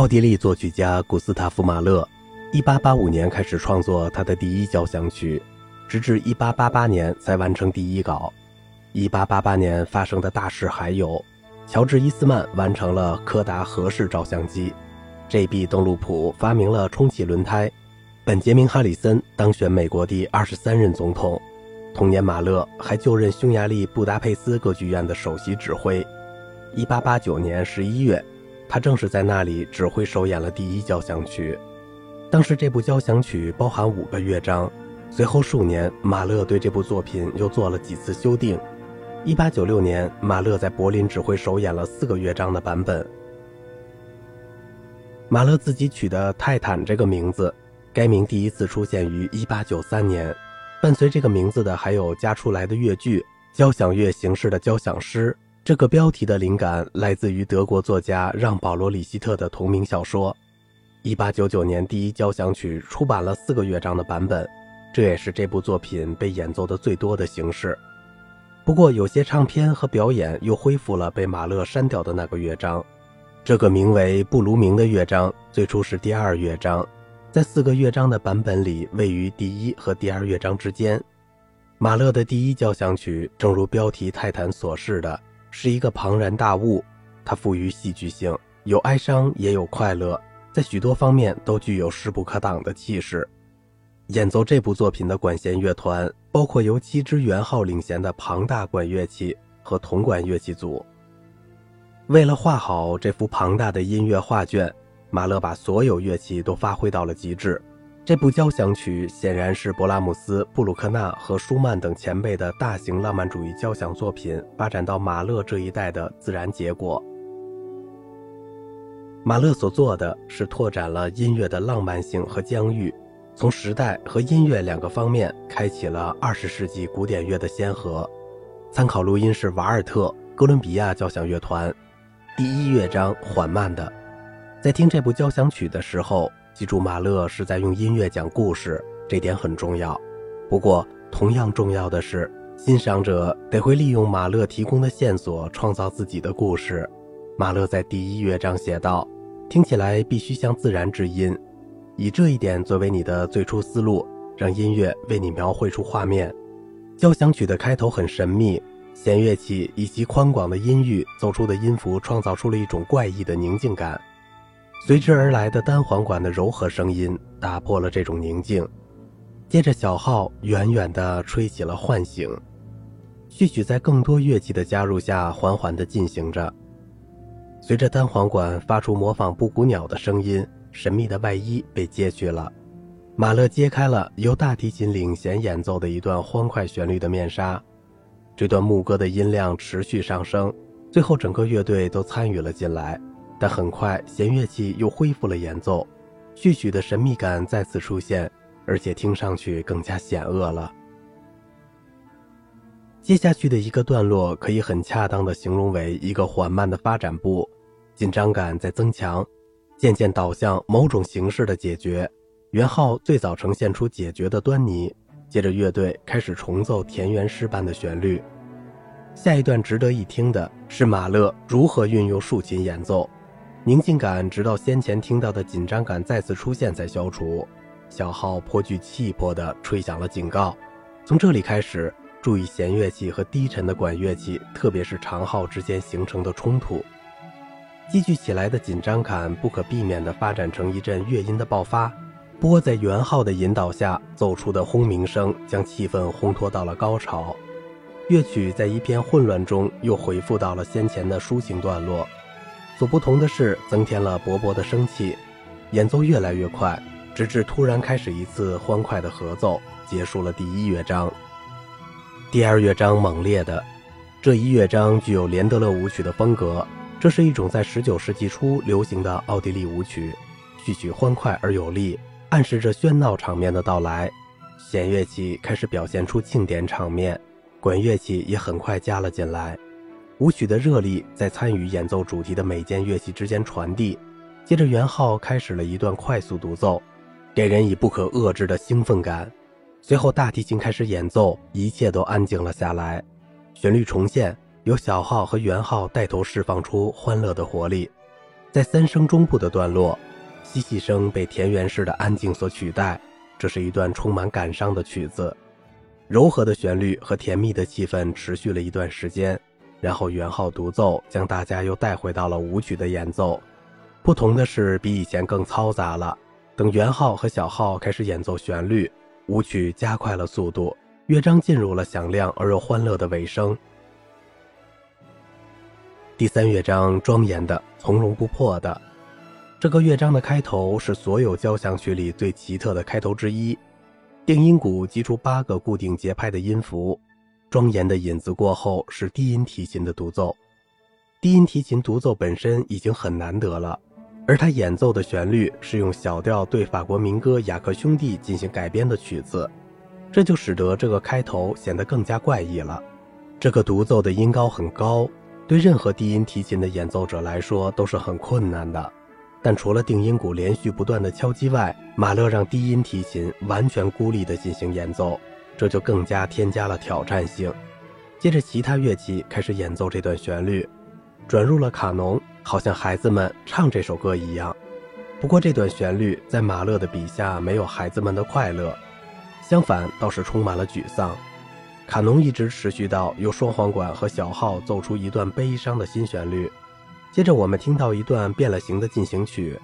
奥地利作曲家古斯塔夫·马勒，1885年开始创作他的第一交响曲，直至1888年才完成第一稿。1888年发生的大事还有：乔治·伊斯曼完成了柯达合式照相机；J.B. 邓禄普发明了充气轮胎；本杰明·哈里森当选美国第二十三任总统。同年，马勒还就任匈牙利布达佩斯歌剧院的首席指挥。1889年11月。他正是在那里指挥首演了第一交响曲。当时这部交响曲包含五个乐章。随后数年，马勒对这部作品又做了几次修订。1896年，马勒在柏林指挥首演了四个乐章的版本。马勒自己取的“泰坦”这个名字，该名第一次出现于1893年。伴随这个名字的还有加出来的乐句、交响乐形式的交响诗。这个标题的灵感来自于德国作家让·保罗·里希特的同名小说。1899年，第一交响曲出版了四个乐章的版本，这也是这部作品被演奏的最多的形式。不过，有些唱片和表演又恢复了被马勒删掉的那个乐章。这个名为布鲁明的乐章最初是第二乐章，在四个乐章的版本里位于第一和第二乐章之间。马勒的第一交响曲，正如标题《泰坦》所示的。是一个庞然大物，它富于戏剧性，有哀伤也有快乐，在许多方面都具有势不可挡的气势。演奏这部作品的管弦乐团包括由七支圆号领衔的庞大管乐器和铜管乐器组。为了画好这幅庞大的音乐画卷，马勒把所有乐器都发挥到了极致。这部交响曲显然是勃拉姆斯、布鲁克纳和舒曼等前辈的大型浪漫主义交响作品发展到马勒这一代的自然结果。马勒所做的是拓展了音乐的浪漫性和疆域，从时代和音乐两个方面开启了二十世纪古典乐的先河。参考录音是瓦尔特哥伦比亚交响乐团。第一乐章缓慢的，在听这部交响曲的时候。记住，马勒是在用音乐讲故事，这点很重要。不过，同样重要的是，欣赏者得会利用马勒提供的线索创造自己的故事。马勒在第一乐章写道：“听起来必须像自然之音，以这一点作为你的最初思路，让音乐为你描绘出画面。”交响曲的开头很神秘，弦乐器以及宽广的音域奏出的音符创造出了一种怪异的宁静感。随之而来的单簧管的柔和声音打破了这种宁静，接着小号远远地吹起了唤醒，序曲在更多乐器的加入下缓缓地进行着。随着单簧管发出模仿布谷鸟的声音，神秘的外衣被揭去了，马勒揭开了由大提琴领衔演奏的一段欢快旋律的面纱。这段牧歌的音量持续上升，最后整个乐队都参与了进来。但很快，弦乐器又恢复了演奏，序曲的神秘感再次出现，而且听上去更加险恶了。接下去的一个段落可以很恰当地形容为一个缓慢的发展部，紧张感在增强，渐渐导向某种形式的解决。元号最早呈现出解决的端倪，接着乐队开始重奏田园诗般的旋律。下一段值得一听的是马勒如何运用竖琴演奏。宁静感直到先前听到的紧张感再次出现才消除。小号颇具气魄地吹响了警告。从这里开始，注意弦乐器和低沉的管乐器，特别是长号之间形成的冲突。积聚起来的紧张感不可避免地发展成一阵乐音的爆发。波在圆号的引导下奏出的轰鸣声，将气氛烘托到了高潮。乐曲在一片混乱中又回复到了先前的抒情段落。所不同的是，增添了勃勃的生气，演奏越来越快，直至突然开始一次欢快的合奏，结束了第一乐章。第二乐章猛烈的，这一乐章具有连德勒舞曲的风格，这是一种在19世纪初流行的奥地利舞曲，序曲欢快而有力，暗示着喧闹场面的到来。弦乐器开始表现出庆典场面，管乐器也很快加了进来。舞曲的热力在参与演奏主题的每件乐器之间传递。接着，元号开始了一段快速独奏，给人以不可遏制的兴奋感。随后，大提琴开始演奏，一切都安静了下来。旋律重现，由小号和圆号带头释放出欢乐的活力。在三声中部的段落，嬉戏声被田园式的安静所取代。这是一段充满感伤的曲子，柔和的旋律和甜蜜的气氛持续了一段时间，然后元号独奏将大家又带回到了舞曲的演奏。不同的是，比以前更嘈杂了。等元号和小号开始演奏旋律，舞曲加快了速度，乐章进入了响亮而又欢乐的尾声。第三乐章庄严的、从容不迫的。这个乐章的开头是所有交响曲里最奇特的开头之一。定音鼓击出八个固定节拍的音符，庄严的引子过后是低音提琴的独奏。低音提琴独奏本身已经很难得了，而他演奏的旋律是用小调对法国民歌《雅克兄弟》进行改编的曲子，这就使得这个开头显得更加怪异了。这个独奏的音高很高。对任何低音提琴的演奏者来说都是很困难的，但除了定音鼓连续不断的敲击外，马勒让低音提琴完全孤立地进行演奏，这就更加添加了挑战性。接着，其他乐器开始演奏这段旋律，转入了卡农，好像孩子们唱这首歌一样。不过，这段旋律在马勒的笔下没有孩子们的快乐，相反，倒是充满了沮丧。卡农一直持续到由双簧管和小号奏出一段悲伤的新旋律，接着我们听到一段变了形的进行曲。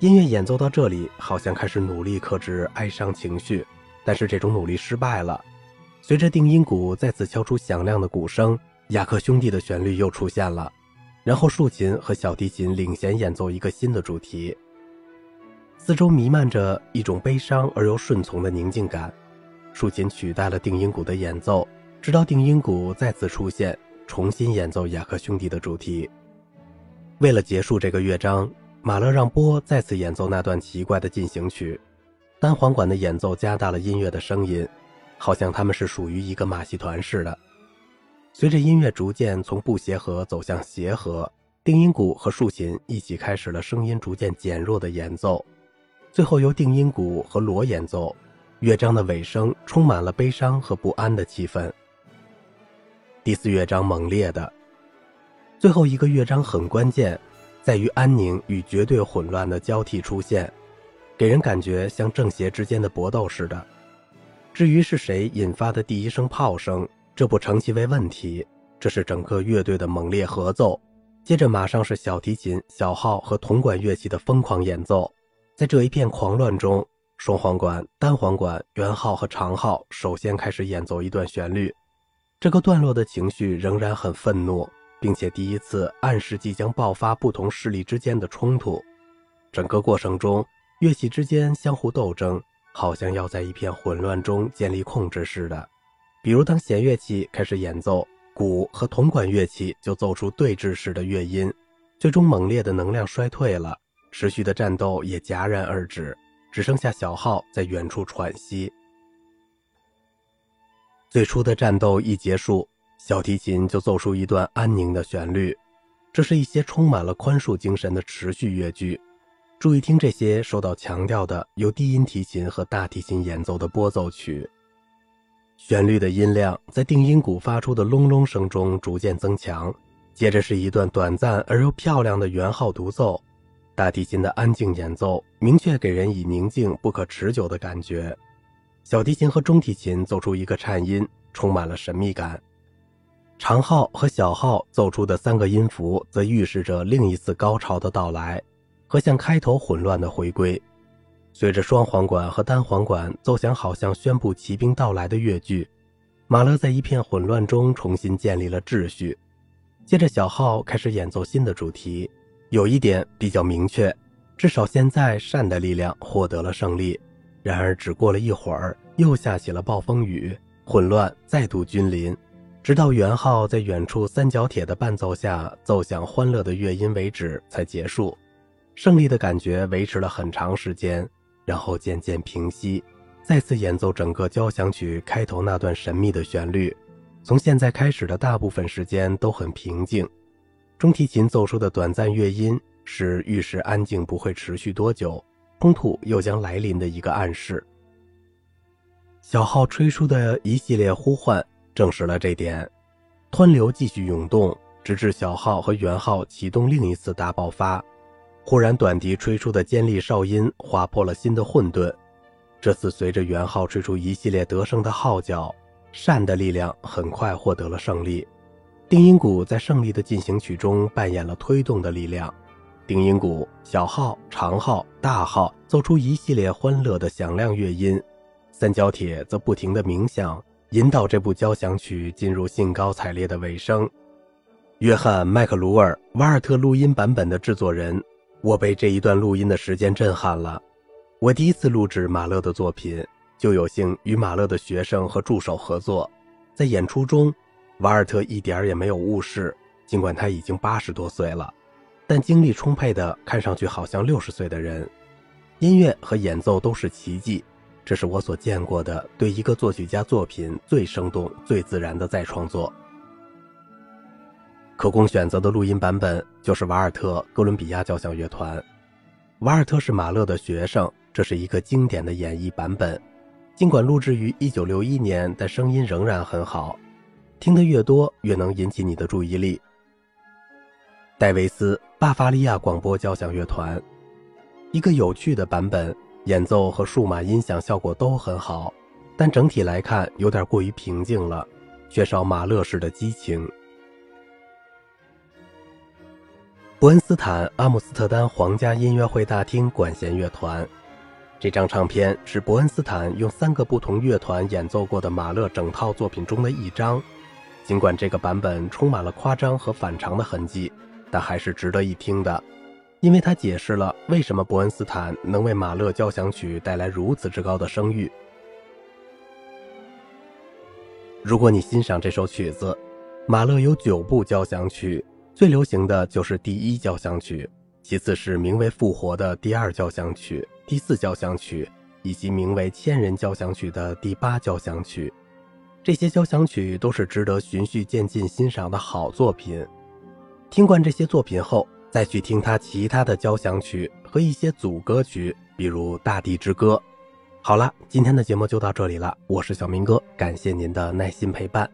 音乐演奏到这里，好像开始努力克制哀伤情绪，但是这种努力失败了。随着定音鼓再次敲出响亮的鼓声，雅克兄弟的旋律又出现了，然后竖琴和小提琴领衔演奏一个新的主题。四周弥漫着一种悲伤而又顺从的宁静感。竖琴取代了定音鼓的演奏，直到定音鼓再次出现，重新演奏雅克兄弟的主题。为了结束这个乐章，马勒让波再次演奏那段奇怪的进行曲。单簧管的演奏加大了音乐的声音，好像他们是属于一个马戏团似的。随着音乐逐渐从不协和走向协和，定音鼓和竖琴一起开始了声音逐渐减弱的演奏，最后由定音鼓和锣演奏。乐章的尾声充满了悲伤和不安的气氛。第四乐章猛烈的，最后一个乐章很关键，在于安宁与绝对混乱的交替出现，给人感觉像正邪之间的搏斗似的。至于是谁引发的第一声炮声，这不成其为问题，这是整个乐队的猛烈合奏。接着马上是小提琴、小号和铜管乐器的疯狂演奏，在这一片狂乱中。双簧管、单簧管、圆号和长号首先开始演奏一段旋律，这个段落的情绪仍然很愤怒，并且第一次暗示即将爆发不同势力之间的冲突。整个过程中，乐器之间相互斗争，好像要在一片混乱中建立控制似的。比如，当弦乐器开始演奏，鼓和铜管乐器就奏出对峙式的乐音，最终猛烈的能量衰退了，持续的战斗也戛然而止。只剩下小号在远处喘息。最初的战斗一结束，小提琴就奏出一段安宁的旋律。这是一些充满了宽恕精神的持续乐句。注意听这些受到强调的由低音提琴和大提琴演奏的拨奏曲。旋律的音量在定音鼓发出的隆隆声中逐渐增强，接着是一段短暂而又漂亮的圆号独奏。大提琴的安静演奏，明确给人以宁静不可持久的感觉。小提琴和中提琴奏出一个颤音，充满了神秘感。长号和小号奏出的三个音符，则预示着另一次高潮的到来和像开头混乱的回归。随着双簧管和单簧管奏响，好像宣布骑兵到来的乐句，马勒在一片混乱中重新建立了秩序。接着，小号开始演奏新的主题。有一点比较明确，至少现在善的力量获得了胜利。然而，只过了一会儿，又下起了暴风雨，混乱再度君临，直到元号在远处三角铁的伴奏下奏响欢乐的乐音为止才结束。胜利的感觉维持了很长时间，然后渐渐平息。再次演奏整个交响曲开头那段神秘的旋律，从现在开始的大部分时间都很平静。中提琴奏出的短暂乐音是预示安静不会持续多久，冲突又将来临的一个暗示。小号吹出的一系列呼唤证实了这点。湍流继续涌动，直至小号和圆号启动另一次大爆发。忽然，短笛吹出的尖利哨音划破了新的混沌。这次，随着圆号吹出一系列得胜的号角，善的力量很快获得了胜利。定音鼓在胜利的进行曲中扮演了推动的力量。定音鼓、小号、长号、大号奏出一系列欢乐的响亮乐音，三角铁则不停地鸣响，引导这部交响曲进入兴高采烈的尾声。约翰·麦克卢尔瓦尔特录音版本的制作人，我被这一段录音的时间震撼了。我第一次录制马勒的作品，就有幸与马勒的学生和助手合作。在演出中，瓦尔特一点也没有误事，尽管他已经八十多岁了。但精力充沛的，看上去好像六十岁的人，音乐和演奏都是奇迹。这是我所见过的对一个作曲家作品最生动、最自然的再创作。可供选择的录音版本就是瓦尔特哥伦比亚交响乐团。瓦尔特是马勒的学生，这是一个经典的演绎版本。尽管录制于1961年，但声音仍然很好。听得越多，越能引起你的注意力。戴维斯巴伐利亚广播交响乐团，一个有趣的版本，演奏和数码音响效果都很好，但整体来看有点过于平静了，缺少马勒式的激情。伯恩斯坦阿姆斯特丹皇家音乐会大厅管弦乐团，这张唱片是伯恩斯坦用三个不同乐团演奏过的马勒整套作品中的一张，尽管这个版本充满了夸张和反常的痕迹。但还是值得一听的，因为它解释了为什么伯恩斯坦能为马勒交响曲带来如此之高的声誉。如果你欣赏这首曲子，马勒有九部交响曲，最流行的就是第一交响曲，其次是名为《复活》的第二交响曲、第四交响曲，以及名为《千人交响曲》的第八交响曲。这些交响曲都是值得循序渐进欣赏的好作品。听惯这些作品后，再去听他其他的交响曲和一些组歌曲，比如《大地之歌》。好了，今天的节目就到这里了，我是小明哥，感谢您的耐心陪伴。